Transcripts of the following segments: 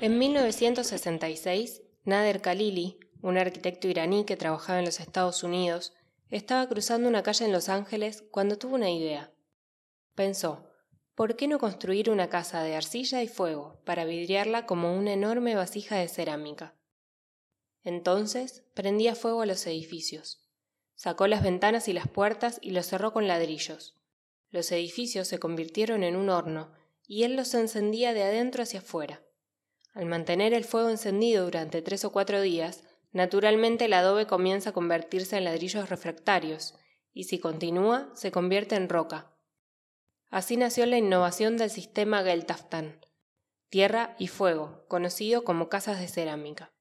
En 1966, Nader Khalili, un arquitecto iraní que trabajaba en los Estados Unidos, estaba cruzando una calle en Los Ángeles cuando tuvo una idea. Pensó, ¿por qué no construir una casa de arcilla y fuego para vidriarla como una enorme vasija de cerámica? Entonces prendía fuego a los edificios. Sacó las ventanas y las puertas y los cerró con ladrillos. Los edificios se convirtieron en un horno, y él los encendía de adentro hacia afuera. Al mantener el fuego encendido durante tres o cuatro días, naturalmente el adobe comienza a convertirse en ladrillos refractarios, y si continúa, se convierte en roca. Así nació la innovación del sistema Geltaftan, tierra y fuego, conocido como casas de cerámica.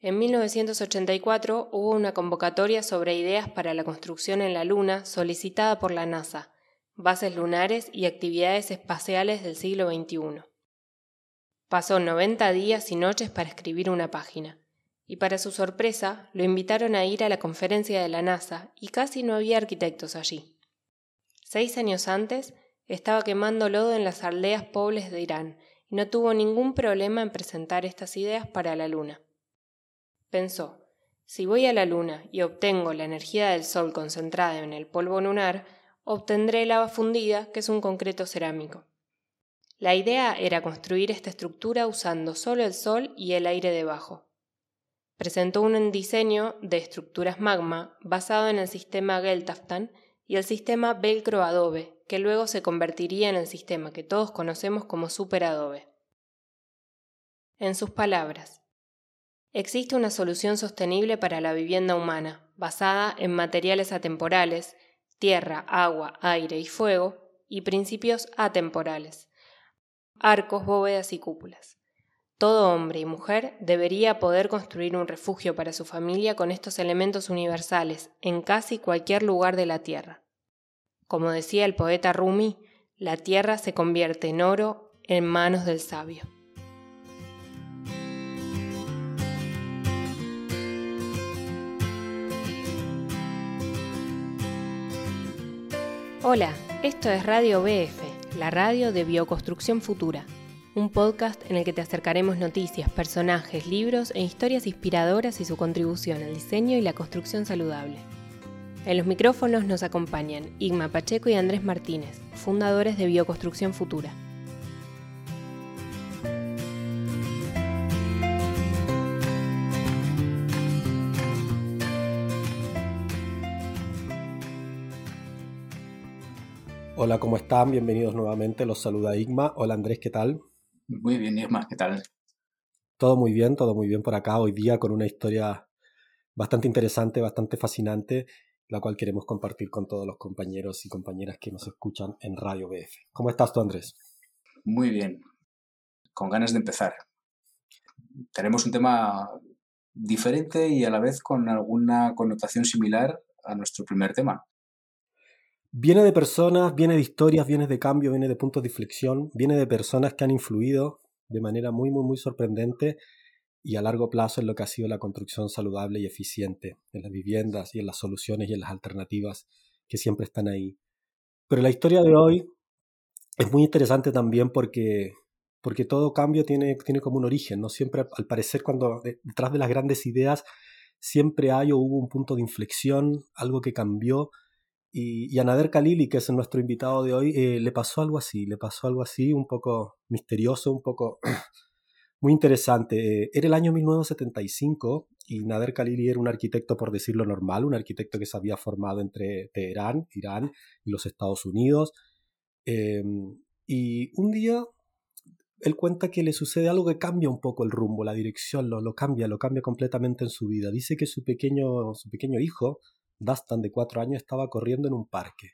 En 1984 hubo una convocatoria sobre ideas para la construcción en la Luna solicitada por la NASA, bases lunares y actividades espaciales del siglo XXI. Pasó 90 días y noches para escribir una página, y para su sorpresa lo invitaron a ir a la conferencia de la NASA y casi no había arquitectos allí. Seis años antes estaba quemando lodo en las aldeas pobres de Irán y no tuvo ningún problema en presentar estas ideas para la Luna. Pensó, si voy a la Luna y obtengo la energía del Sol concentrada en el polvo lunar, obtendré lava fundida, que es un concreto cerámico. La idea era construir esta estructura usando solo el Sol y el aire debajo. Presentó un diseño de estructuras magma basado en el sistema Geltaftan y el sistema Velcro Adobe, que luego se convertiría en el sistema que todos conocemos como Super Adobe. En sus palabras, Existe una solución sostenible para la vivienda humana, basada en materiales atemporales, tierra, agua, aire y fuego, y principios atemporales, arcos, bóvedas y cúpulas. Todo hombre y mujer debería poder construir un refugio para su familia con estos elementos universales en casi cualquier lugar de la tierra. Como decía el poeta Rumi, la tierra se convierte en oro en manos del sabio. Hola, esto es Radio BF, la radio de Bioconstrucción Futura, un podcast en el que te acercaremos noticias, personajes, libros e historias inspiradoras y su contribución al diseño y la construcción saludable. En los micrófonos nos acompañan Igma Pacheco y Andrés Martínez, fundadores de Bioconstrucción Futura. Hola, ¿cómo están? Bienvenidos nuevamente. Los saluda Igma. Hola Andrés, ¿qué tal? Muy bien, Igma, ¿qué tal? Todo muy bien, todo muy bien por acá hoy día con una historia bastante interesante, bastante fascinante, la cual queremos compartir con todos los compañeros y compañeras que nos escuchan en Radio BF. ¿Cómo estás tú, Andrés? Muy bien, con ganas de empezar. Tenemos un tema diferente y a la vez con alguna connotación similar a nuestro primer tema. Viene de personas, viene de historias, viene de cambio, viene de puntos de inflexión, viene de personas que han influido de manera muy, muy, muy sorprendente y a largo plazo en lo que ha sido la construcción saludable y eficiente en las viviendas y en las soluciones y en las alternativas que siempre están ahí. Pero la historia de hoy es muy interesante también porque, porque todo cambio tiene, tiene como un origen, ¿no? Siempre, al parecer, cuando detrás de las grandes ideas siempre hay o hubo un punto de inflexión, algo que cambió y, a Nader Khalili, que es nuestro invitado de hoy, eh, le pasó algo así, le pasó algo así, un poco misterioso, un poco muy interesante. era el año 1975 y Nader Khalili era un arquitecto, por decirlo normal, un arquitecto que se había formado entre Teherán, Irán y los Estados Unidos. Em, y un día él cuenta que le sucede algo que cambia un poco el rumbo, la dirección, lo, lo cambia, lo cambia completamente en su vida. Dice que su pequeño, su pequeño hijo, Dustin de cuatro años estaba corriendo en un parque.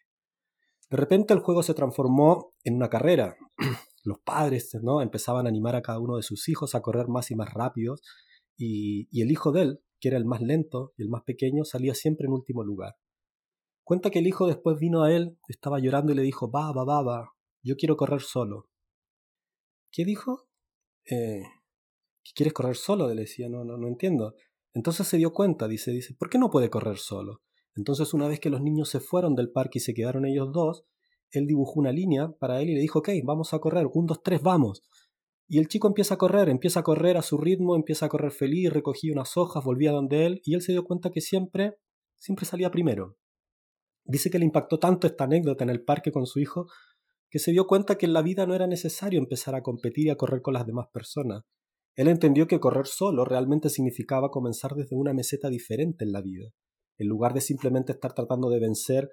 De repente el juego se transformó en una carrera. Los padres ¿no? empezaban a animar a cada uno de sus hijos a correr más y más rápidos y, y el hijo de él, que era el más lento y el más pequeño, salía siempre en último lugar. Cuenta que el hijo después vino a él, estaba llorando y le dijo, baba, baba, yo quiero correr solo. ¿Qué dijo? Eh, ¿Quieres correr solo? Le decía, no, no, no entiendo. Entonces se dio cuenta, dice, dice, ¿por qué no puede correr solo? Entonces una vez que los niños se fueron del parque y se quedaron ellos dos, él dibujó una línea para él y le dijo, ok, vamos a correr, un, dos, tres, vamos. Y el chico empieza a correr, empieza a correr a su ritmo, empieza a correr feliz, recogía unas hojas, volvía donde él, y él se dio cuenta que siempre, siempre salía primero. Dice que le impactó tanto esta anécdota en el parque con su hijo, que se dio cuenta que en la vida no era necesario empezar a competir y a correr con las demás personas. Él entendió que correr solo realmente significaba comenzar desde una meseta diferente en la vida, en lugar de simplemente estar tratando de vencer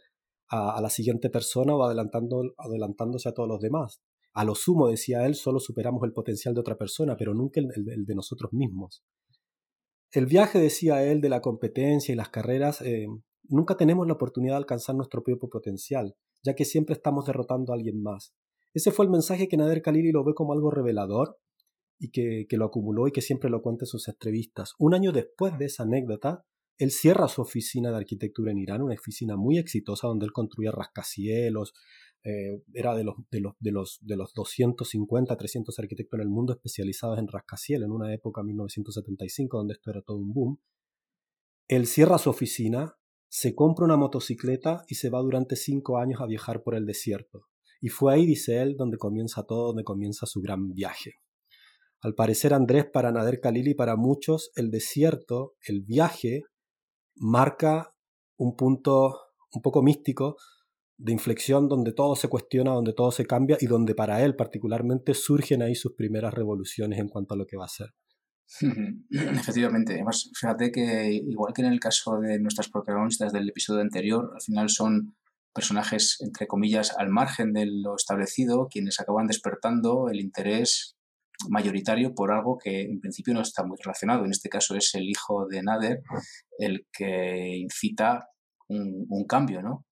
a, la siguiente persona o adelantándose a todos los demás. A lo sumo, decía él, solo superamos el potencial de otra persona, pero nunca el, de nosotros mismos. El viaje, decía él, de la competencia y las carreras, eh, nunca tenemos la oportunidad de alcanzar nuestro propio potencial, ya que siempre estamos derrotando a alguien más. Ese fue el mensaje que Nader Khalili lo ve como algo revelador y que, que lo acumuló y que siempre lo cuenta en sus entrevistas. Un año después de esa anécdota, él cierra su oficina de arquitectura en Irán, una oficina muy exitosa donde él construía rascacielos, eh, era de los, de, los, de, los, de los 250, 300 arquitectos en el mundo especializados en rascacielos en una época 1975 donde esto era todo un boom. Él cierra su oficina, se compra una motocicleta y se va durante cinco años a viajar por el desierto. Y fue ahí, dice él, donde comienza todo, donde comienza su gran viaje. Al parecer, Andrés, para Nader Khalil y para muchos, el desierto, el viaje, marca un punto un poco místico de inflexión donde todo se cuestiona, donde todo se cambia y donde para él particularmente surgen ahí sus primeras revoluciones en cuanto a lo que va a ser. Efectivamente, además, fíjate que igual que en el caso de nuestras protagonistas del episodio anterior, al final son personajes, entre comillas, al margen de lo establecido, quienes acaban despertando el interés mayoritario por algo que en principio no está muy relacionado. En este caso es el hijo de Nader el que incita un, cambio, ¿no?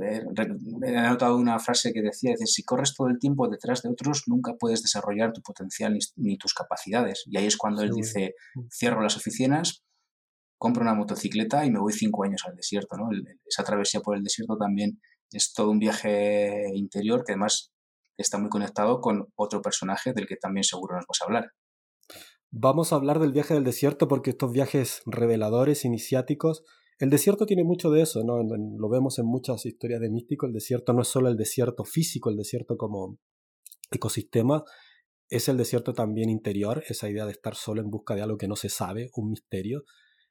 He anotado una frase que decía, dice, si corres todo el tiempo detrás de otros, nunca puedes desarrollar tu potencial ni, tus capacidades. Y ahí es cuando él dice, cierro las oficinas, compro una motocicleta y me voy cinco años al desierto. ¿no? Esa travesía por el desierto también es todo un viaje interior que además está muy conectado con otro personaje del que también seguro nos vas a hablar. Vamos a hablar del viaje del desierto porque estos viajes reveladores, iniciáticos, el desierto tiene mucho de eso, ¿no? Lo vemos en muchas historias de místico. El desierto no es solo el desierto físico, el desierto como ecosistema, es el desierto también interior, esa idea de estar solo en busca de algo que no se sabe, un misterio.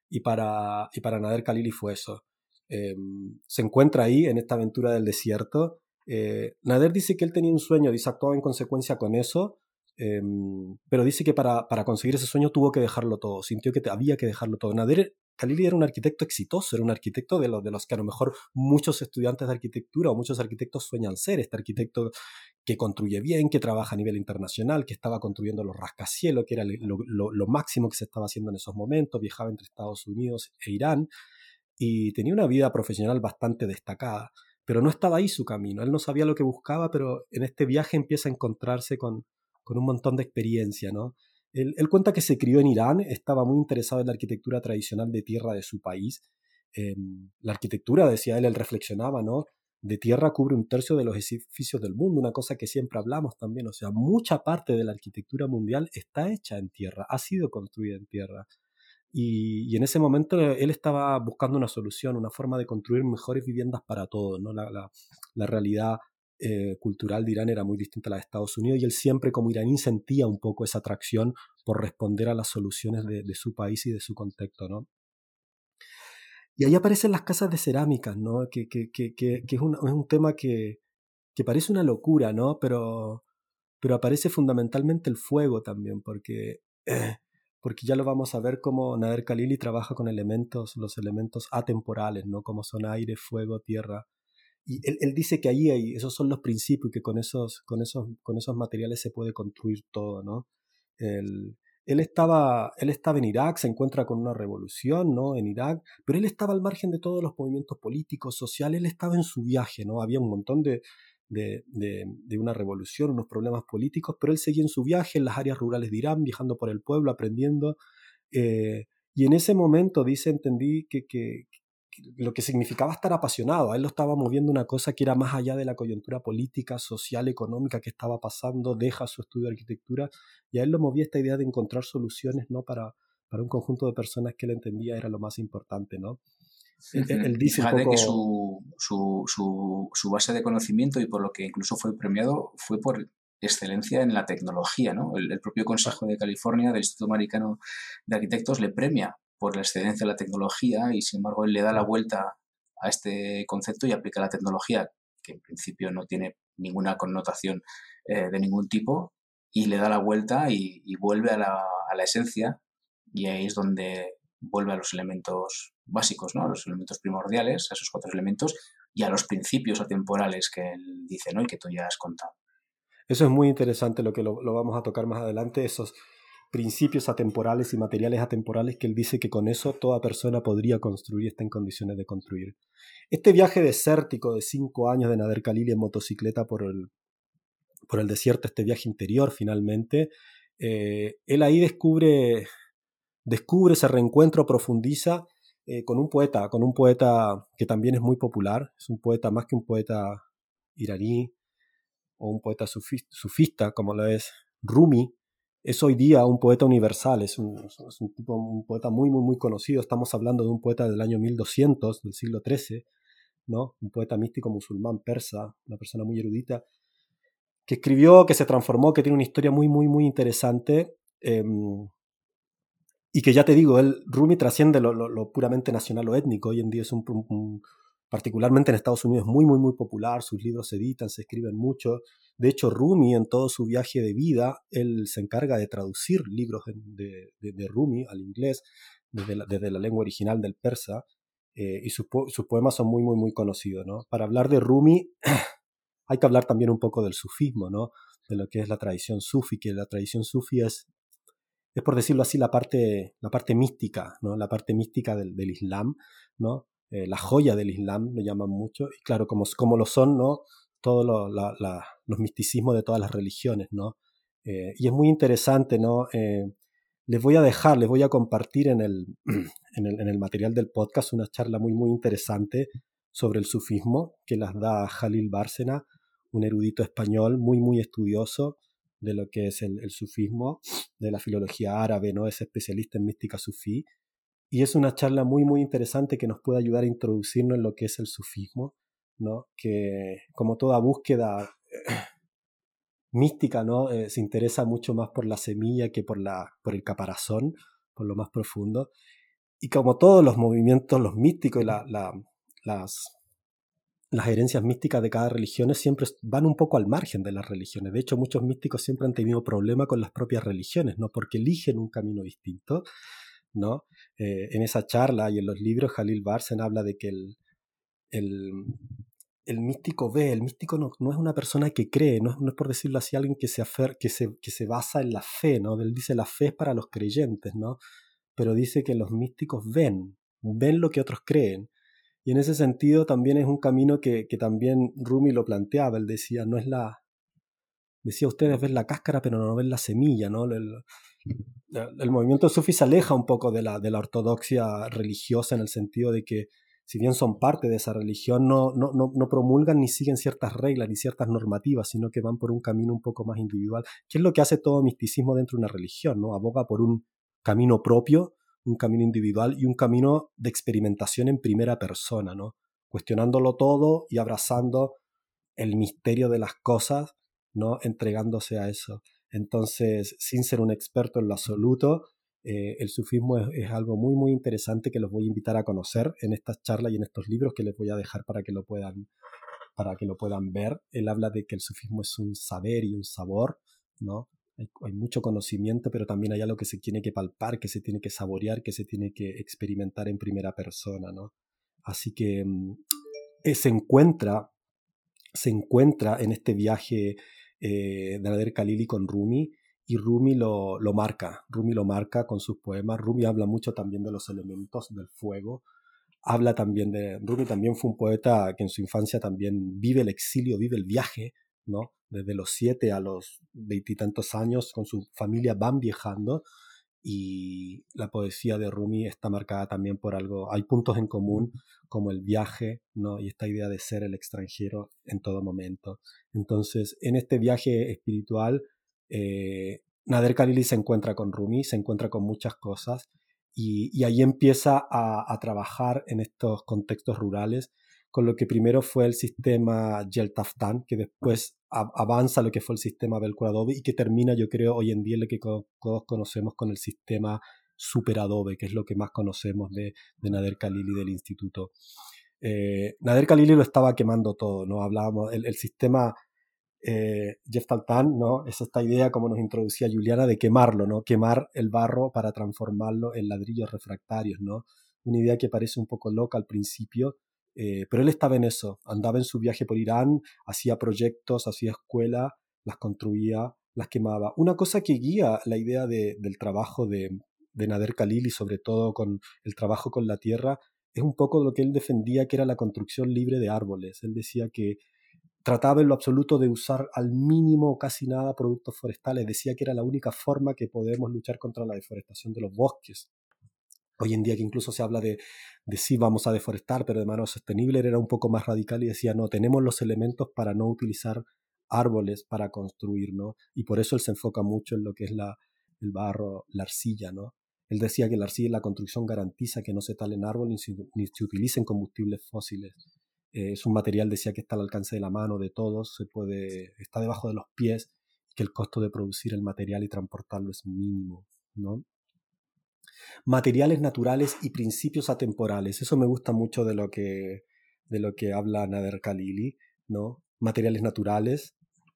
Y para, y para Nader Khalili fue eso. Em, se encuentra ahí en esta aventura del desierto eh, Nader dice que él tenía un sueño, dice actuaba en consecuencia con eso, em, pero dice que para, para, conseguir ese sueño tuvo que dejarlo todo, sintió que había que dejarlo todo. Nader Khalili era un arquitecto exitoso, era un arquitecto de los, de los que a lo mejor muchos estudiantes de arquitectura o muchos arquitectos sueñan ser, este arquitecto que construye bien, que trabaja a nivel internacional, que estaba construyendo los rascacielos, que era lo, lo máximo que se estaba haciendo en esos momentos, viajaba entre Estados Unidos e Irán y tenía una vida profesional bastante destacada pero no estaba ahí su camino. Él no sabía lo que buscaba, pero en este viaje empieza a encontrarse con, con un montón de experiencia, ¿no? Él, cuenta que se crió en Irán, estaba muy interesado en la arquitectura tradicional de tierra de su país. Em, la arquitectura, decía él, él reflexionaba, ¿no? De tierra cubre un tercio de los edificios del mundo, una cosa que siempre hablamos también. O sea, mucha parte de la arquitectura mundial está hecha en tierra, ha sido construida en tierra. Y, en ese momento él estaba buscando una solución, una forma de construir mejores viviendas para todos. ¿no? La, la, realidad eh, cultural de Irán era muy distinta a la de Estados Unidos y él siempre como iraní sentía un poco esa atracción por responder a las soluciones de, su país y de su contexto. ¿no? Y ahí aparecen las casas de cerámica, ¿no? que, que, que, que es, un, es, un, tema que, parece una locura, ¿no? pero, pero aparece fundamentalmente el fuego también, porque... Eh, porque ya lo vamos a ver como Nader Khalili trabaja con elementos, los elementos atemporales, ¿no? Como son aire, fuego, tierra. Y él, dice que ahí hay, esos son los principios que con esos, con esos, con esos materiales se puede construir todo, ¿no? Él, él, estaba, él estaba en Irak, se encuentra con una revolución, ¿no? En Irak, pero él estaba al margen de todos los movimientos políticos, sociales, él estaba en su viaje, ¿no? Había un montón de, de, de, una revolución, unos problemas políticos, pero él seguía en su viaje en las áreas rurales de Irán, viajando por el pueblo, aprendiendo. Eh, y en ese momento, dice, entendí que, que, lo que significaba estar apasionado. A él lo estaba moviendo una cosa que era más allá de la coyuntura política, social, económica que estaba pasando, deja su estudio de arquitectura, y a él lo movía esta idea de encontrar soluciones ¿no? para, para un conjunto de personas que él entendía era lo más importante. ¿no? Él, dice Fíjate que su, su, su, base de conocimiento y por lo que incluso fue premiado fue por excelencia en la tecnología. ¿no? El, propio Consejo de California del Instituto Americano de Arquitectos le premia por la excelencia en la tecnología y sin embargo él le da la vuelta a este concepto y aplica la tecnología, que en principio no tiene ninguna connotación eh, de ningún tipo, y le da la vuelta y, vuelve a la, a la esencia y ahí es donde vuelve a los elementos básicos, ¿no? a los elementos primordiales, a esos cuatro elementos y a los principios atemporales que él dice ¿no? y que tú ya has contado. Eso es muy interesante lo que lo, vamos a tocar más adelante, esos principios atemporales y materiales atemporales que él dice que con eso toda persona podría construir y está en condiciones de construir. Este viaje desértico de cinco años de Nader Khalili en motocicleta por el, por el desierto, este viaje interior finalmente, eh, él ahí descubre descubre, ese reencuentro, profundiza eh, con un poeta, con un poeta que también es muy popular, es un poeta más que un poeta iraní o un poeta sufista como lo es Rumi, es hoy día un poeta universal, es un, tipo, un poeta muy, muy, muy conocido, estamos hablando de un poeta del año 1200, del siglo XIII, ¿no? un poeta místico musulmán persa, una persona muy erudita, que escribió, que se transformó, que tiene una historia muy, muy, muy interesante. Em, y que ya te digo, el Rumi trasciende lo, puramente nacional o étnico. Hoy en día es un, particularmente en Estados Unidos, muy, muy, muy popular. Sus libros se editan, se escriben mucho. De hecho, Rumi, en todo su viaje de vida, él se encarga de traducir libros de, de, Rumi al inglés desde la, lengua original del persa. Eh, y sus, sus, poemas son muy, muy, muy conocidos. ¿no? Para hablar de Rumi, hay que hablar también un poco del sufismo, ¿no? de lo que es la tradición sufi, que la tradición sufi es es por decirlo así la parte, la parte mística, ¿no? la parte mística del, Islam, ¿no? Eh, la joya del Islam, lo llaman mucho, y claro, como, como lo son ¿no? todos los misticismos de todas las religiones. ¿no? Eh, y es muy interesante, ¿no? Eh, les voy a dejar, les voy a compartir en el, en el, en el material del podcast una charla muy, muy interesante sobre el sufismo que las da Jalil Bárcena, un erudito español muy, muy estudioso de lo que es el, sufismo, de la filología árabe, ¿no? Es especialista en mística sufí. Y es una charla muy, muy interesante que nos puede ayudar a introducirnos en lo que es el sufismo, ¿no? Que como toda búsqueda mística, ¿no? Eh, se interesa mucho más por la semilla que por, la, por el caparazón, por lo más profundo. Y como todos los movimientos, los místicos y la, las las herencias místicas de cada religión siempre van un poco al margen de las religiones. De hecho, muchos místicos siempre han tenido problema con las propias religiones, ¿no? Porque eligen un camino distinto, ¿no? Eh, en esa charla y en los libros, Jalil Barsen habla de que el, el, místico ve, el místico no, no, es una persona que cree, no es, por decirlo así, alguien que se, que, se, que se basa en la fe, ¿no? Él dice la fe es para los creyentes, ¿no? Pero dice que los místicos ven, ven lo que otros creen y en ese sentido también es un camino que, también Rumi lo planteaba. Él decía, no es la... Decía, ustedes ven la cáscara pero no ven la semilla, ¿no? El, movimiento sufi se aleja un poco de la, de la ortodoxia religiosa en el sentido de que si bien son parte de esa religión, no, no, no, promulgan ni siguen ciertas reglas ni ciertas normativas, sino que van por un camino un poco más individual, que es lo que hace todo misticismo dentro de una religión, ¿no? Aboga por un camino propio un camino individual y un camino de experimentación en primera persona, ¿no? Cuestionándolo todo y abrazando el misterio de las cosas, ¿no? Entregándose a eso. Entonces, sin ser un experto en lo absoluto, eh, el sufismo es, algo muy, muy interesante que los voy a invitar a conocer en estas charlas y en estos libros que les voy a dejar para que lo puedan, para que lo puedan ver. Él habla de que el sufismo es un saber y un sabor, ¿no? Hay, mucho conocimiento, pero también hay algo que se tiene que palpar, que se tiene que saborear, que se tiene que experimentar en primera persona, ¿no? Así que mm, eh, se encuentra, se encuentra en este viaje eh, de Nader Khalili con Rumi y Rumi lo, lo, marca, Rumi lo marca con sus poemas. Rumi habla mucho también de los elementos del fuego. Habla también de. Rumi también fue un poeta que en su infancia también vive el exilio, vive el viaje, ¿no? desde los siete a los veintitantos años con su familia van viajando y la poesía de Rumi está marcada también por algo, hay puntos en común como el viaje y esta idea de ser el extranjero en todo momento. Entonces, en este viaje espiritual, eh, Nader Khalili se encuentra con Rumi, se encuentra con muchas cosas y, ahí empieza a, trabajar en estos contextos rurales con lo que primero fue el sistema Geltaftan, que después avanza lo que fue el sistema Velcro Adobe y que termina, yo creo, hoy en día lo que todos conocemos con el sistema Super Adobe, que es lo que más conocemos de, Nader Khalili del instituto. Eh, Nader Khalili lo estaba quemando todo, ¿no? Hablábamos, el, sistema eh, ¿no? Es esta idea, como nos introducía Juliana, de quemarlo, ¿no? Quemar el barro para transformarlo en ladrillos refractarios, ¿no? Una idea que parece un poco loca al principio, eh, pero él estaba en eso, andaba en su viaje por Irán, hacía proyectos, hacía escuela, las construía, las quemaba. Una cosa que guía la idea del trabajo de, de Nader Khalil y sobre todo con el trabajo con la tierra es un poco lo que él defendía que era la construcción libre de árboles. Él decía que trataba en lo absoluto de usar al mínimo casi nada productos forestales. Decía que era la única forma que podemos luchar contra la deforestación de los bosques. Hoy en día que incluso se habla de, de sí vamos a deforestar, pero de manera sostenible, era un poco más radical y decía, no, tenemos los elementos para no utilizar árboles para construir, ¿no? Y por eso él se enfoca mucho en lo que es la, el barro, la arcilla, ¿no? Él decía que la arcilla en la construcción garantiza que no se talen árboles ni se, utilicen combustibles fósiles. Eh, es un material, decía, que está al alcance de la mano de todos, se puede, está debajo de los pies, que el costo de producir el material y transportarlo es mínimo, ¿no? Materiales naturales y principios atemporales. Eso me gusta mucho de lo que, de lo que habla Nader Khalili, ¿no? Materiales naturales,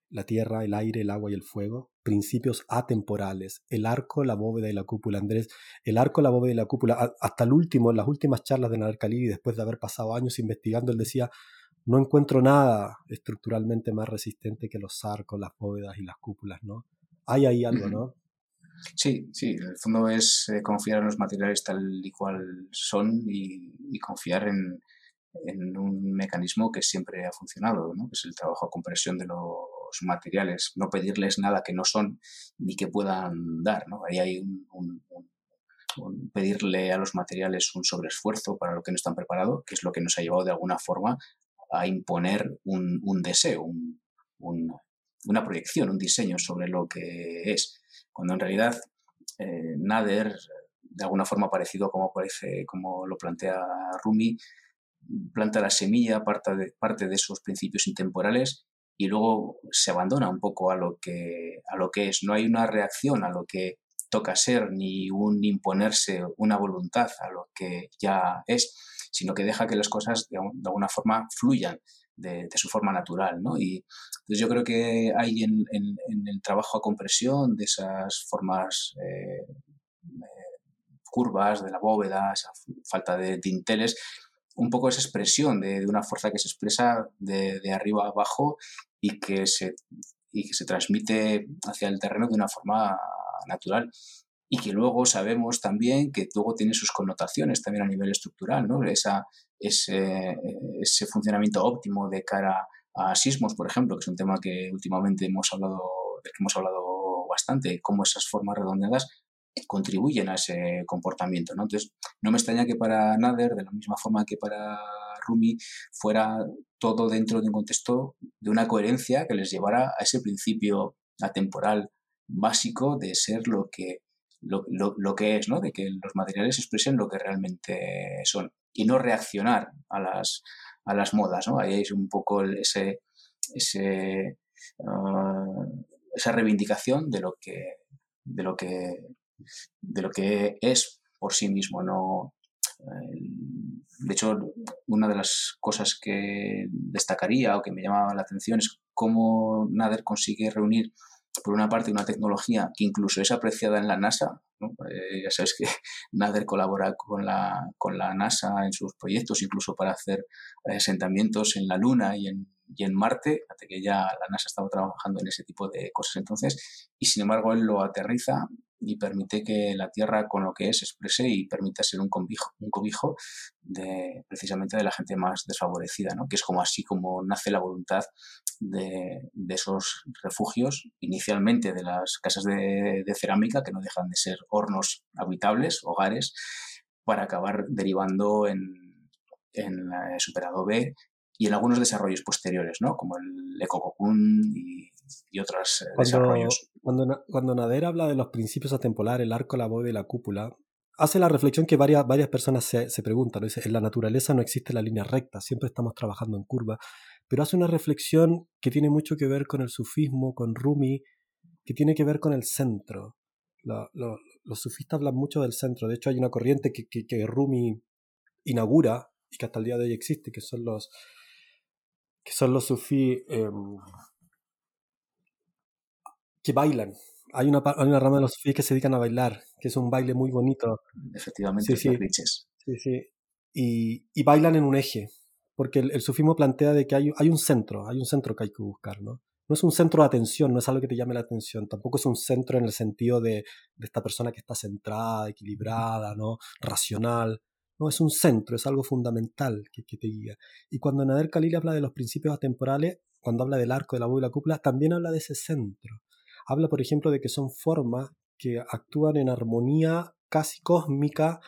la tierra, el aire, el agua y el fuego, principios atemporales, el arco, la bóveda y la cúpula. Andrés, el arco, la bóveda y la cúpula, hasta el último, en las últimas charlas de Nader Khalili, después de haber pasado años investigando, él decía, no encuentro nada estructuralmente más resistente que los arcos, las bóvedas y las cúpulas, ¿no? Hay ahí algo, ¿no? Sí, sí, en el fondo es eh, confiar en los materiales tal y cual son y confiar en, en un mecanismo que siempre ha funcionado, ¿no? que es el trabajo a compresión de los materiales, no pedirles nada que no son ni que puedan dar. ¿no? Ahí hay un, pedirle a los materiales un sobreesfuerzo para lo que no están preparados, que es lo que nos ha llevado de alguna forma a imponer un, deseo, una proyección, un diseño sobre lo que es, cuando en realidad eh, Nader, de alguna forma parecido como, parece, como lo plantea Rumi, planta la semilla, parte de, parte de esos principios intemporales y luego se abandona un poco a lo, que, a lo que es. No hay una reacción a lo que toca ser ni un imponerse una voluntad a lo que ya es, sino que deja que las cosas de, alguna forma fluyan de, su forma natural. ¿no? Y entonces yo creo que hay en, el trabajo a compresión de esas formas eh, eh, curvas de la bóveda, esa falta de dinteles, un poco esa expresión de, una fuerza que se expresa de, arriba abajo y que, se, y que se transmite hacia el terreno de una forma natural y que luego sabemos también que luego tiene sus connotaciones también a nivel estructural, ¿no? Esa, ese, ese funcionamiento óptimo de cara a sismos, por ejemplo, que es un tema que últimamente hemos hablado, del que hemos hablado bastante, cómo esas formas redondeadas contribuyen a ese comportamiento. ¿no? Entonces, no me extraña que para Nader, de la misma forma que para Rumi, fuera todo dentro de un contexto de una coherencia que les llevara a ese principio atemporal básico de ser lo que, lo, lo, que es, ¿no? de que los materiales expresen lo que realmente son y no reaccionar a las, a las modas. ¿no? Ahí es un poco ese, ese, ah, esa reivindicación de lo que, de lo que de lo que es por sí mismo. No, de hecho, una de las cosas que destacaría o que me llamaba la atención es cómo Nader consigue reunir, por una parte, una tecnología que incluso es apreciada en la NASA. Eh, ya sabes que Nader colabora con la, con la NASA en sus proyectos, incluso para hacer asentamientos en la Luna y en, y en Marte, hasta que ya la NASA estaba trabajando en ese tipo de cosas entonces, y sin embargo él lo aterriza y permite que la tierra con lo que es exprese y permita ser un cobijo, un cobijo de, precisamente de la gente más desfavorecida, ¿no? que es como así como nace la voluntad de, de esos refugios, inicialmente de las casas de, cerámica, que no dejan de ser hornos habitables, hogares, para acabar derivando en, en la superadobe y en algunos desarrollos posteriores, ¿no? como el ecococún y y otros eh, desarrollos. Cuando, cuando Nader habla de los principios atempolares, el arco, la bóveda y la cúpula, hace la reflexión que varias, varias personas se, se preguntan. En la naturaleza no existe la línea recta, siempre estamos trabajando en curva, pero hace una reflexión que tiene mucho que ver con el sufismo, con Rumi, que tiene que ver con el centro. los sufistas hablan mucho del centro, de hecho hay una corriente que, que, Rumi inaugura y que hasta el día de hoy existe, que son los, que son los sufí em, que bailan, hay una, una rama de los sufíes que se dedican a bailar, que es un baile muy bonito. Efectivamente, sí, sí, sí, Y, y, bailan en un eje, porque el, sufismo plantea de que hay, hay, un centro, hay un centro que hay que buscar, ¿no? No es un centro de atención, no es algo que te llame la atención, tampoco es un centro en el sentido de, de esta persona que está centrada, equilibrada, ¿no? Racional. No, es un centro, es algo fundamental que, te guía. Y cuando Nader Khalil habla de los principios atemporales, cuando habla del arco, de la voz y la cúpula, también habla de ese centro Habla, por ejemplo, de que son formas que actúan en armonía casi cósmica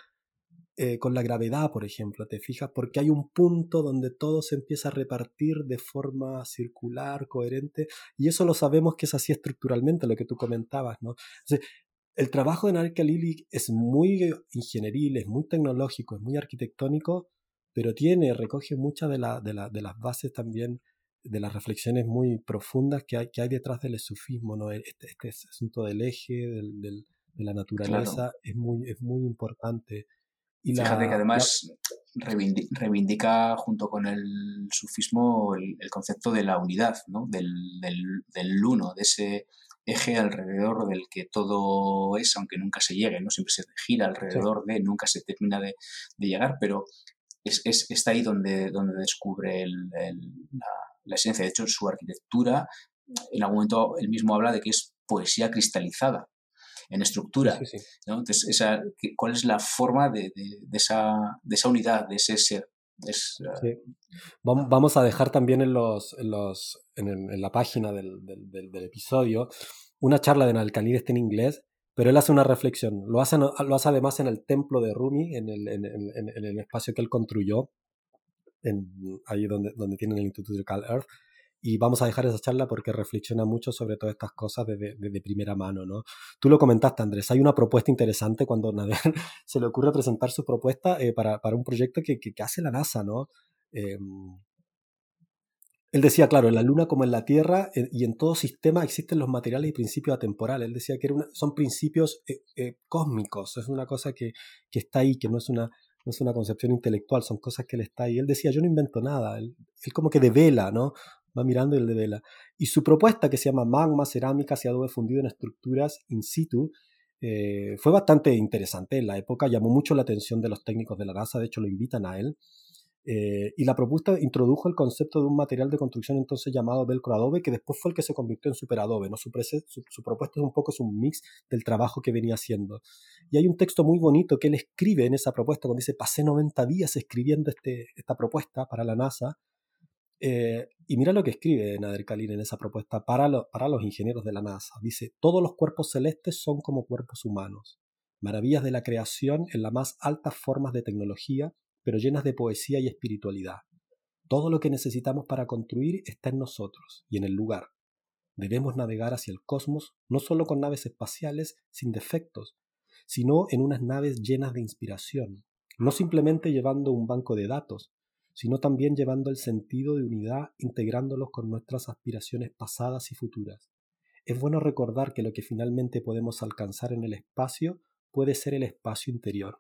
eh, con la gravedad, por ejemplo, ¿te fijas? Porque hay un punto donde todo se empieza a repartir de forma circular, coherente, y eso lo sabemos que es así estructuralmente, lo que tú comentabas, ¿no? El trabajo de Narca Lili es muy ingenieril, es muy tecnológico, es muy arquitectónico, pero tiene, recoge muchas de, de, de las bases también de las reflexiones muy profundas que hay, que hay detrás del sufismo, ¿no? Este, este asunto del eje, del, del, de la naturaleza, es, muy, es muy importante. Y Fíjate que además reivindica, junto con el sufismo el, concepto de la unidad, ¿no? del, del, del, uno, de ese eje alrededor del que todo es, aunque nunca se llegue, ¿no? siempre se gira alrededor de, nunca se termina de, de llegar, pero es, es, está ahí donde, donde descubre el, la, la esencia. De hecho, su arquitectura, en algún momento él mismo habla de que es poesía cristalizada en estructura. Entonces, esa, ¿cuál es la forma de, esa, de esa unidad, de ese ser? Vamos a dejar también en, los, en, los, en, la página del, del, episodio una charla de Nalcalí en inglés, pero él hace una reflexión. Lo hace, lo hace además en el templo de Rumi, en el, en, el espacio que él construyó, ahí donde, donde tienen el Instituto de Cal Earth. Y vamos a dejar esa charla porque reflexiona mucho sobre todas estas cosas de, de, primera mano, ¿no? Tú lo comentaste, Andrés, hay una propuesta interesante cuando Nader se le ocurre presentar su propuesta eh, para, para, un proyecto que, que, hace la NASA, ¿no? Em, él decía, claro, en la Luna como en la Tierra eh, y en todo sistema existen los materiales y principios atemporales. Él decía que era son principios eh, cósmicos, es una cosa que, que, está ahí, que no es una, no es una concepción intelectual, son cosas que él está ahí. Él decía, yo no invento nada, él, como que devela, ¿no? Mirando y él devela. Y su propuesta, que se llama Magma, Cerámica y Adobe Fundido en Estructuras In Situ, eh, fue bastante interesante en la época, llamó mucho la atención de los técnicos de la NASA, de hecho lo invitan a él. Eh, y la propuesta introdujo el concepto de un material de construcción entonces llamado Velcro Adobe, que después fue el que se convirtió en Super Adobe. ¿no? Su, su, propuesta es un poco es un mix del trabajo que venía haciendo. Y hay un texto muy bonito que él escribe en esa propuesta, cuando dice, pasé 90 días escribiendo este, esta propuesta para la NASA. Eh, y mira lo que escribe Nader Khalil en esa propuesta para, para los ingenieros de la NASA. Dice, todos los cuerpos celestes son como cuerpos humanos, maravillas de la creación en las más altas formas de tecnología pero llenas de poesía y espiritualidad. Todo lo que necesitamos para construir está en nosotros y en el lugar. Debemos navegar hacia el cosmos no solo con naves espaciales sin defectos, sino en unas naves llenas de inspiración, no simplemente llevando un banco de datos, sino también llevando el sentido de unidad integrándolos con nuestras aspiraciones pasadas y futuras. Es bueno recordar que lo que finalmente podemos alcanzar en el espacio puede ser el espacio interior.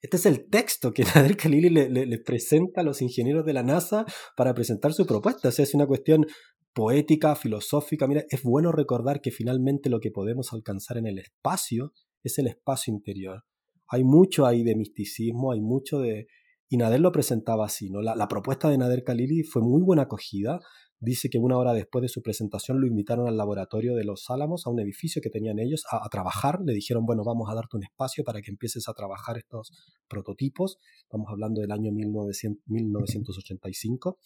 Este es el texto que Nader Khalili le, presenta a los ingenieros de la NASA para presentar su propuesta. Es una cuestión poética, filosófica. Mira, es bueno recordar que finalmente lo que podemos alcanzar en el espacio es el espacio interior. Hay mucho ahí de misticismo, hay mucho de... Y Nader lo presentaba así, ¿no? La, propuesta de Nader Khalili fue muy buena acogida dice que una hora después de su presentación lo invitaron al laboratorio de los Álamos, a un edificio que tenían ellos, a, trabajar. Le dijeron, bueno, vamos a darte un espacio para que empieces a trabajar estos prototipos. Estamos hablando del año 1985.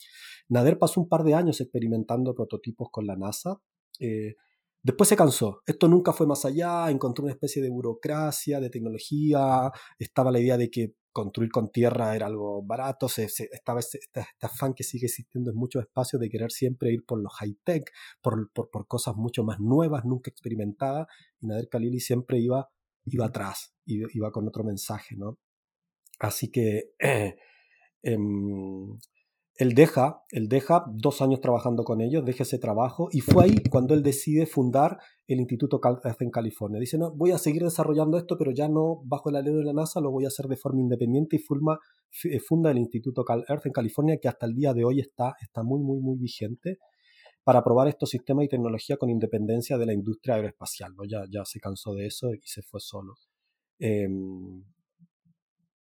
Nader pasó un par de años experimentando prototipos con la NASA. Eh, después se cansó. Esto nunca fue más allá. Encontró una especie de burocracia, de tecnología. Estaba la idea de que construir con tierra era algo barato, se, estaba este, afán que sigue existiendo en muchos espacios de querer siempre ir por lo high-tech, por, por, por, cosas mucho más nuevas, nunca experimentadas, y Nader Khalili siempre iba iba atrás, iba con otro mensaje, ¿no? Así que em, él deja, él deja dos años trabajando con ellos, deja ese trabajo y fue ahí cuando él decide fundar el Instituto CalEarth en California. Dice, no, voy a seguir desarrollando esto, pero ya no bajo el alero de la NASA, lo voy a hacer de forma independiente y funda, eh, funda el Instituto CalEarth en California, que hasta el día de hoy está, está muy, muy, muy vigente para probar estos sistemas y tecnología con independencia de la industria aeroespacial. ¿no? Ya, ya se cansó de eso y se fue solo. Em,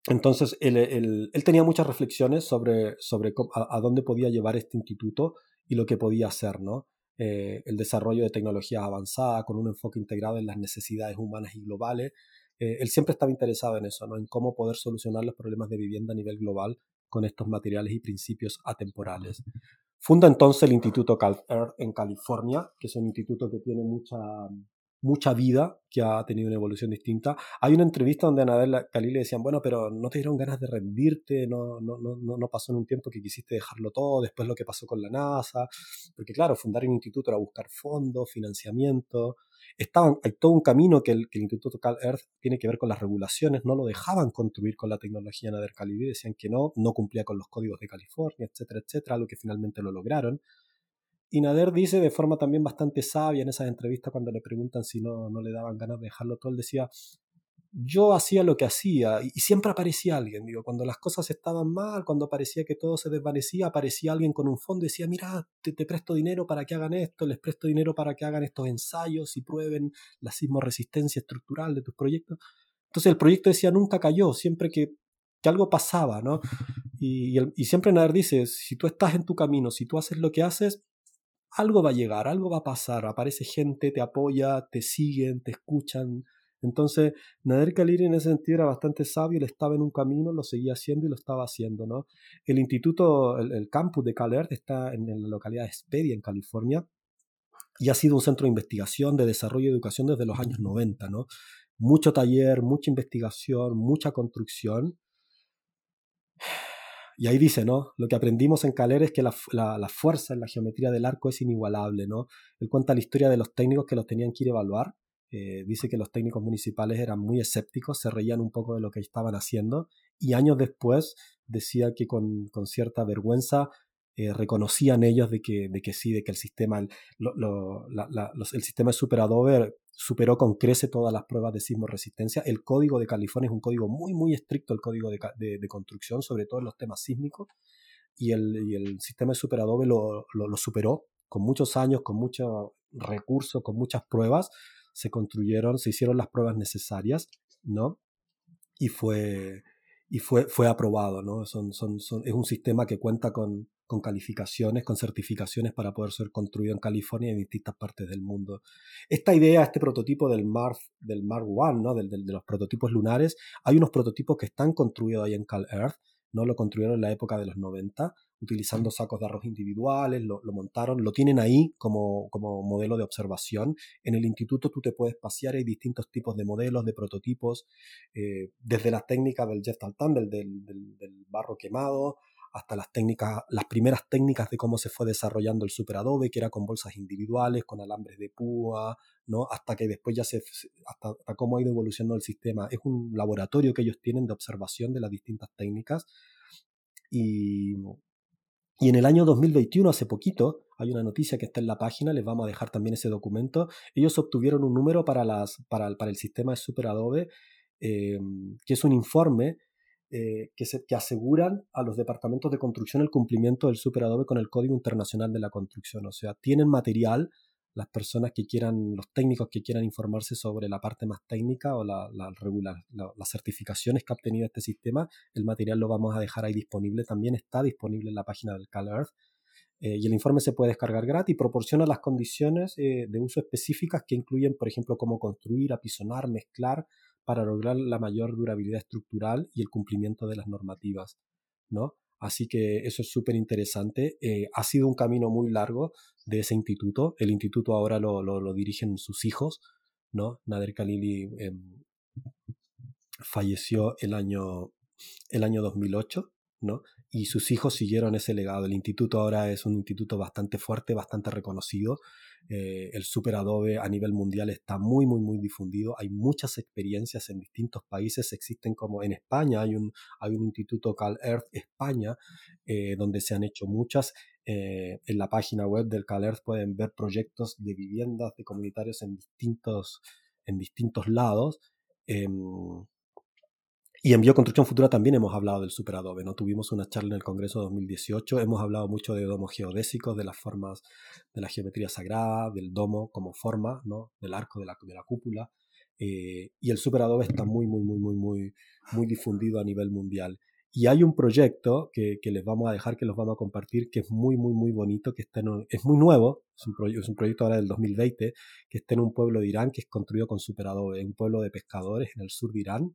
entonces, él, tenía muchas reflexiones sobre, sobre a, dónde podía llevar este instituto y lo que podía hacer, ¿no? Eh, el desarrollo de tecnologías avanzadas con un enfoque integrado en las necesidades humanas y globales. Eh, él siempre estaba interesado en eso, ¿no? en cómo poder solucionar los problemas de vivienda a nivel global con estos materiales y principios atemporales. Funda entonces el Instituto CalEarth en California, que es un instituto que tiene mucha, mucha vida, que ha tenido una evolución distinta. Hay una entrevista donde a Nadel Khalil le decían, bueno, pero no te dieron ganas de rendirte, no, no, no, no pasó en un tiempo que quisiste dejarlo todo, después lo que pasó con la NASA, porque claro, fundar un instituto era buscar fondos, financiamiento, Estaban, hay todo un camino que el, Instituto Cal Earth tiene que ver con las regulaciones, no lo dejaban construir con la tecnología Nader Calibre, decían que no, no cumplía con los códigos de California, etcétera, etcétera, lo que finalmente lo lograron. Y Nader dice de forma también bastante sabia en esas entrevistas cuando le preguntan si no, no le daban ganas de dejarlo todo, él decía, yo hacía lo que hacía y, siempre aparecía alguien, digo, cuando las cosas estaban mal, cuando parecía que todo se desvanecía, aparecía alguien con un fondo y decía, mira, te, presto dinero para que hagan esto, les presto dinero para que hagan estos ensayos y prueben la sismoresistencia estructural de tus proyectos. Entonces el proyecto decía, nunca cayó, siempre que, que algo pasaba, ¿no? Y, y, y siempre Nader dice, si tú estás en tu camino, si tú haces lo que haces, algo va a llegar, algo va a pasar, aparece gente, te apoya, te siguen, te escuchan. Entonces, Nader Khalili en ese sentido era bastante sabio, él estaba en un camino, lo seguía haciendo y lo estaba haciendo, ¿no? El instituto, el, campus de CalEarth está en, la localidad de Spedia, en California, y ha sido un centro de investigación, de desarrollo y educación desde los años 90, ¿no? Mucho taller, mucha investigación, mucha construcción, y ahí dice, ¿no? Lo que aprendimos en Caler es que la, fuerza en la geometría del arco es inigualable, ¿no? Él cuenta la historia de los técnicos que los tenían que ir a evaluar. Eh, dice que los técnicos municipales eran muy escépticos, se reían un poco de lo que estaban haciendo y años después decía que con, con cierta vergüenza eh, reconocían ellos de que, de que sí, de que el sistema, el, el sistema de Super Adobe superó con crece todas las pruebas de sismo resistencia. El código de California es un código muy, muy estricto, el código de, de, construcción, sobre todo en los temas sísmicos, y el, y el sistema de Super Adobe lo, lo, superó con muchos años, con muchos recursos, con muchas pruebas. Se construyeron, se hicieron las pruebas necesarias, ¿no? Y fue, y fue, fue aprobado, ¿no? Son, son, es un sistema que cuenta con, con calificaciones, con certificaciones para poder ser construido en California y en distintas partes del mundo. Esta idea, este prototipo del Mark, del Mark One, ¿no? Del, de los prototipos lunares, hay unos prototipos que están construidos ahí en Cal Earth, ¿no? Lo construyeron en la época de los 90, utilizando sacos de arroz individuales, lo, montaron, lo tienen ahí como, como, modelo de observación. En el instituto tú te puedes pasear, hay distintos tipos de modelos, de prototipos, eh, desde las técnicas del Jeff Taltan, del, del, del barro quemado, hasta las técnicas, las primeras técnicas de cómo se fue desarrollando el Super Adobe, que era con bolsas individuales, con alambres de púa, ¿no? Hasta que después ya se, hasta, cómo ha ido evolucionando el sistema. Es un laboratorio que ellos tienen de observación de las distintas técnicas. Y, y en el año 2021, hace poquito, hay una noticia que está en la página, les vamos a dejar también ese documento. Ellos obtuvieron un número para, las, para, el sistema de Super eh, que es un informe eh, que, se, que aseguran a los departamentos de construcción el cumplimiento del Super Adobe con el Código Internacional de la Construcción. O sea, tienen material las personas que quieran, los técnicos que quieran informarse sobre la parte más técnica o la, la, las certificaciones que ha obtenido este sistema, el material lo vamos a dejar ahí disponible. También está disponible en la página del CalEarth. Eh, y el informe se puede descargar gratis y proporciona las condiciones eh, de uso específicas que incluyen, por ejemplo, cómo construir, apisonar, mezclar, para lograr la mayor durabilidad estructural y el cumplimiento de las normativas, ¿no? Así que eso es súper interesante. Eh, ha sido un camino muy largo de ese instituto. El instituto ahora lo, dirigen sus hijos, ¿no? Nader Khalili em, falleció el año, el año 2008, ¿no? y sus hijos siguieron ese legado. El instituto ahora es un instituto bastante fuerte, bastante reconocido. Eh, el Super Adobe a nivel mundial está muy, muy, muy difundido. Hay muchas experiencias en distintos países. Existen como en España, hay un, hay un instituto Cal Earth España, eh, donde se han hecho muchas. Eh, en la página web del Cal Earth pueden ver proyectos de viviendas de comunitarios en distintos, en distintos lados. Y en Bioconstrucción Futura también hemos hablado del superadobe, ¿no? Tuvimos una charla en el Congreso 2018, hemos hablado mucho de domos geodésicos, de las formas de la geometría sagrada, del domo como forma, ¿no? Del arco, de la, de la cúpula. Eh, y el superadobe está muy, muy, muy, muy, muy, muy difundido a nivel mundial. Y hay un proyecto que, que, les vamos a dejar, que los vamos a compartir, que es muy, muy, muy bonito, que está en es muy nuevo, es un, es un, proyecto ahora del 2020, que está en un pueblo de Irán que es construido con superadobe, un pueblo de pescadores en el sur de Irán,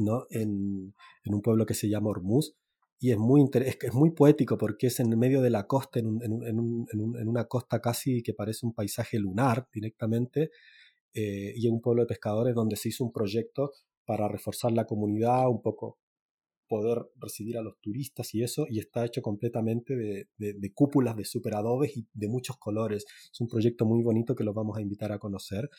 ¿no? en, en, un pueblo que se llama Hormuz. Y es muy, es, es muy poético porque es en medio de la costa, en, un, en, un, en una costa casi que parece un paisaje lunar directamente, eh, y en un pueblo de pescadores donde se hizo un proyecto para reforzar la comunidad, un poco poder recibir a los turistas y eso, y está hecho completamente de, de, de, cúpulas de superadobes y de muchos colores. Es un proyecto muy bonito que los vamos a invitar a conocer.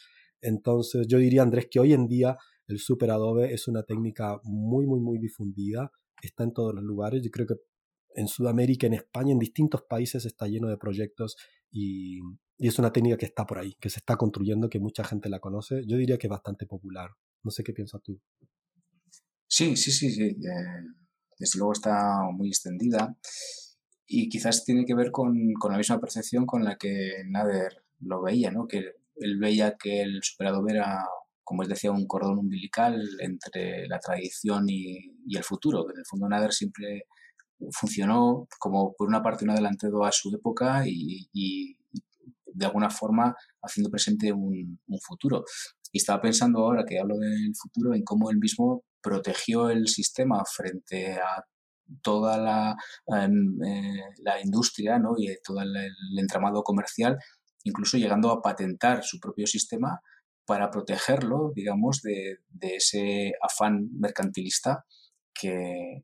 Entonces, yo diría, Andrés, que hoy en día el super adobe es una técnica muy, muy, muy difundida, está en todos los lugares. Yo creo que en Sudamérica, en España, en distintos países está lleno de proyectos y, y, es una técnica que está por ahí, que se está construyendo, que mucha gente la conoce. Yo diría que es bastante popular. No sé qué piensas tú. Sí, sí, sí, sí. Eh, desde luego está muy extendida y quizás tiene que ver con, con, la misma percepción con la que Nader lo veía, ¿no? Que él veía que el Adobe era como os decía, un cordón umbilical entre la tradición y, el futuro. En el fondo Nader siempre funcionó como por una parte un adelantado a su época y, de alguna forma haciendo presente un, futuro. Y estaba pensando ahora que hablo del futuro en cómo él mismo protegió el sistema frente a toda la, em, eh, la industria ¿no? y todo el entramado comercial, incluso llegando a patentar su propio sistema para protegerlo, digamos, de, ese afán mercantilista que,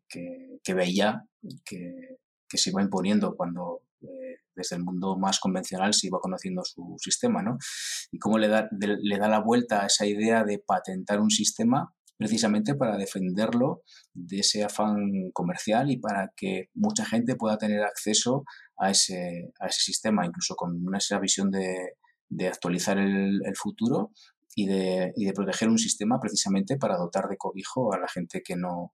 veía que, se iba imponiendo cuando eh, desde el mundo más convencional se iba conociendo su sistema, ¿no? Y cómo le da, le da la vuelta a esa idea de patentar un sistema precisamente para defenderlo de ese afán comercial y para que mucha gente pueda tener acceso a ese, a ese sistema, incluso con una esa visión de, de actualizar el, el, futuro y de, y de proteger un sistema precisamente para dotar de cobijo a la gente que no,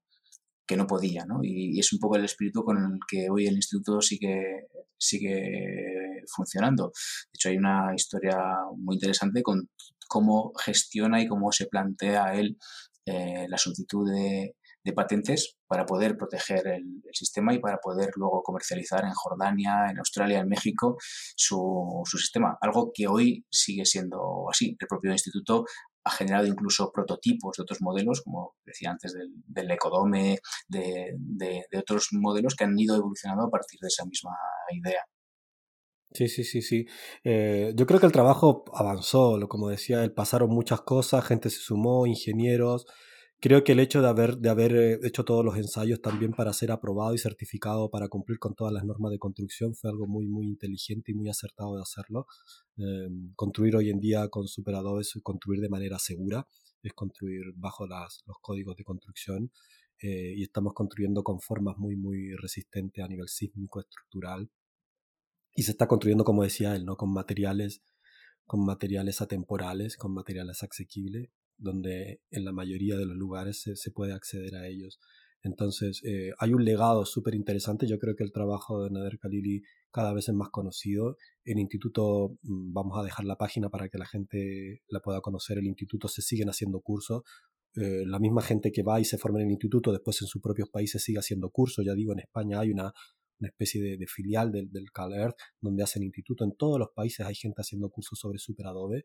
que no podía. ¿no? Y, es un poco el espíritu con el que hoy el instituto sigue, sigue funcionando. De hecho, hay una historia muy interesante con cómo gestiona y cómo se plantea él eh, la solicitud de, de patentes para poder proteger el, sistema y para poder luego comercializar en Jordania, en Australia, en México su, su, sistema. Algo que hoy sigue siendo así. El propio instituto ha generado incluso prototipos de otros modelos, como decía antes, del, del Ecodome, de, de, de, otros modelos que han ido evolucionando a partir de esa misma idea. Sí, sí, sí, sí. Eh, yo creo que el trabajo avanzó, como decía, él pasaron muchas cosas, gente se sumó, ingenieros, Creo que el hecho de haber, de haber eh, hecho todos los ensayos también para ser aprobado y certificado para cumplir con todas las normas de construcción fue algo muy, muy inteligente y muy acertado de hacerlo. Eh, construir hoy en día con superadores es construir de manera segura, es construir bajo las, los códigos de construcción eh, y estamos construyendo con formas muy, muy resistentes a nivel sísmico, estructural. Y se está construyendo, como decía él, ¿no? con materiales con materiales atemporales, con materiales asequibles, donde en la mayoría de los lugares se, se puede acceder a ellos. Entonces, eh, hay un legado súper interesante. Yo creo que el trabajo de Nader Khalili cada vez es más conocido. El instituto, mm, vamos a dejar la página para que la gente la pueda conocer. El instituto se siguen haciendo cursos. Eh, la misma gente que va y se forma en el instituto, después en sus propios países sigue haciendo cursos. Ya digo, en España hay una, una especie de, filial del, del CalEarth donde hacen instituto. En todos los países hay gente haciendo cursos sobre Super Adobe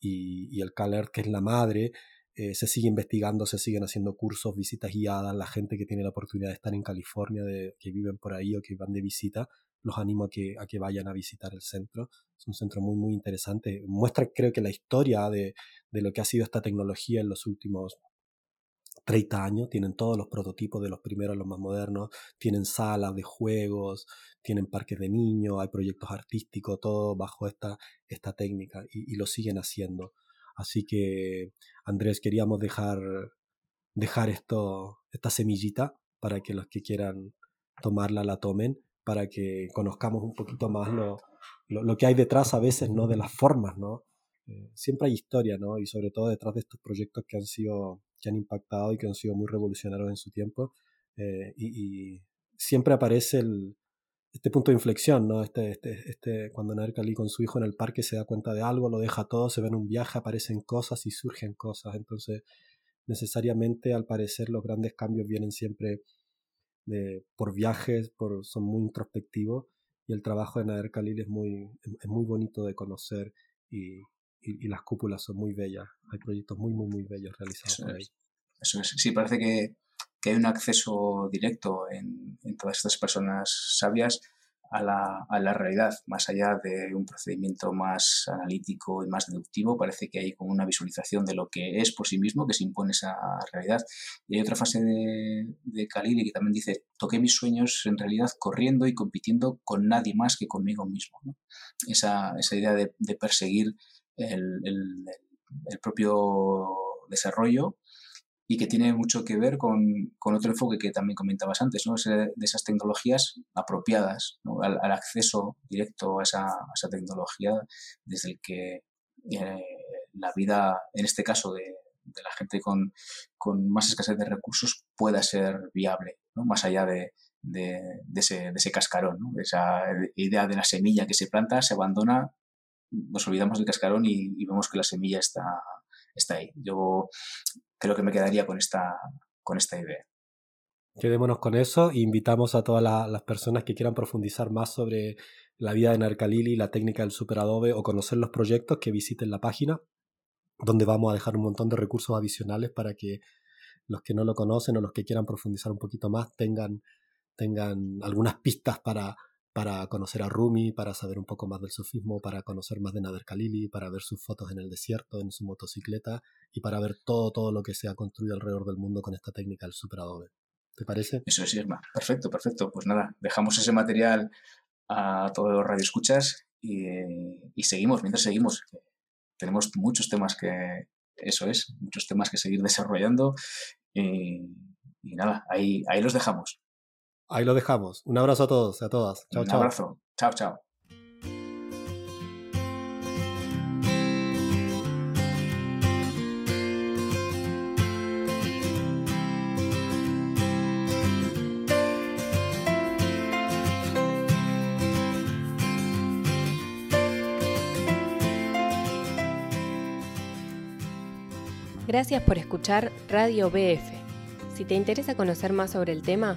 y, el CalEarth, que es la madre, eh, se sigue investigando, se siguen haciendo cursos, visitas guiadas, la gente que tiene la oportunidad de estar en California, de, que viven por ahí o que van de visita, los animo a que, a que vayan a visitar el centro. Es un centro muy, muy interesante. Muestra, creo que, la historia de, de lo que ha sido esta tecnología en los últimos 30 años, tienen todos los prototipos de los primeros, los más modernos, tienen salas de juegos, tienen parques de niños, hay proyectos artísticos, todo bajo esta, esta técnica y, lo siguen haciendo. Así que, Andrés, queríamos dejar, dejar esto, esta semillita para que los que quieran tomarla la tomen, para que conozcamos un poquito más lo, lo, que hay detrás a veces, ¿no? De las formas, ¿no? Eh, siempre hay historia, ¿no? Y sobre todo detrás de estos proyectos que han sido, que han impactado y que han sido muy revolucionarios en su tiempo. Eh, y, siempre aparece el, este punto de inflexión, ¿no? Este, este, este, cuando Nader Kali con su hijo en el parque se da cuenta de algo, lo deja todo, se ve en un viaje, aparecen cosas y surgen cosas. Entonces, necesariamente, al parecer, los grandes cambios vienen siempre de, por viajes, por, son muy introspectivos y el trabajo de Nader Khalil es muy, es muy bonito de conocer y, y, las cúpulas son muy bellas. Hay proyectos muy, muy, muy bellos realizados por ahí. Eso es. Sí, parece que, que hay un acceso directo en, en, todas estas personas sabias a la, a la, realidad, más allá de un procedimiento más analítico y más deductivo, parece que hay como una visualización de lo que es por sí mismo, que se impone esa realidad. Y hay otra fase de, de Khalil que también dice, toqué mis sueños en realidad corriendo y compitiendo con nadie más que conmigo mismo. Esa, esa, idea de, de perseguir el, propio desarrollo y que tiene mucho que ver con, otro enfoque que también comentabas antes, ¿no? de esas tecnologías apropiadas, al, acceso directo a esa, tecnología desde el que eh, la vida, en este caso de, la gente con, más escasez de recursos, pueda ser viable, ¿no? más allá ese, de ese cascarón, ¿no? esa idea de la semilla que se planta, se abandona nos olvidamos del cascarón y, vemos que la semilla está, está ahí. Yo creo que me quedaría con esta, con esta idea. Quedémonos con eso e invitamos a todas las personas que quieran profundizar más sobre la vida de Narcalili, la técnica del superadobe o conocer los proyectos que visiten la página, donde vamos a dejar un montón de recursos adicionales para que los que no lo conocen o los que quieran profundizar un poquito más tengan, tengan algunas pistas para, para conocer a Rumi, para saber un poco más del sufismo, para conocer más de Nader Khalili, para ver sus fotos en el desierto, en su motocicleta y para ver todo, todo lo que se ha construido alrededor del mundo con esta técnica del superadobe. ¿Te parece? Eso es, Irma. Perfecto, perfecto. Pues nada, dejamos ese material a todos los radioescuchas y, y seguimos, mientras seguimos. Tenemos muchos temas que, eso es, muchos temas que seguir desarrollando y, y nada, ahí, ahí los dejamos. Ahí lo dejamos. Un abrazo a todos y a todas. Chao, Un abrazo. Chao, chao. Gracias por escuchar Radio BF. Si te interesa conocer más sobre el tema,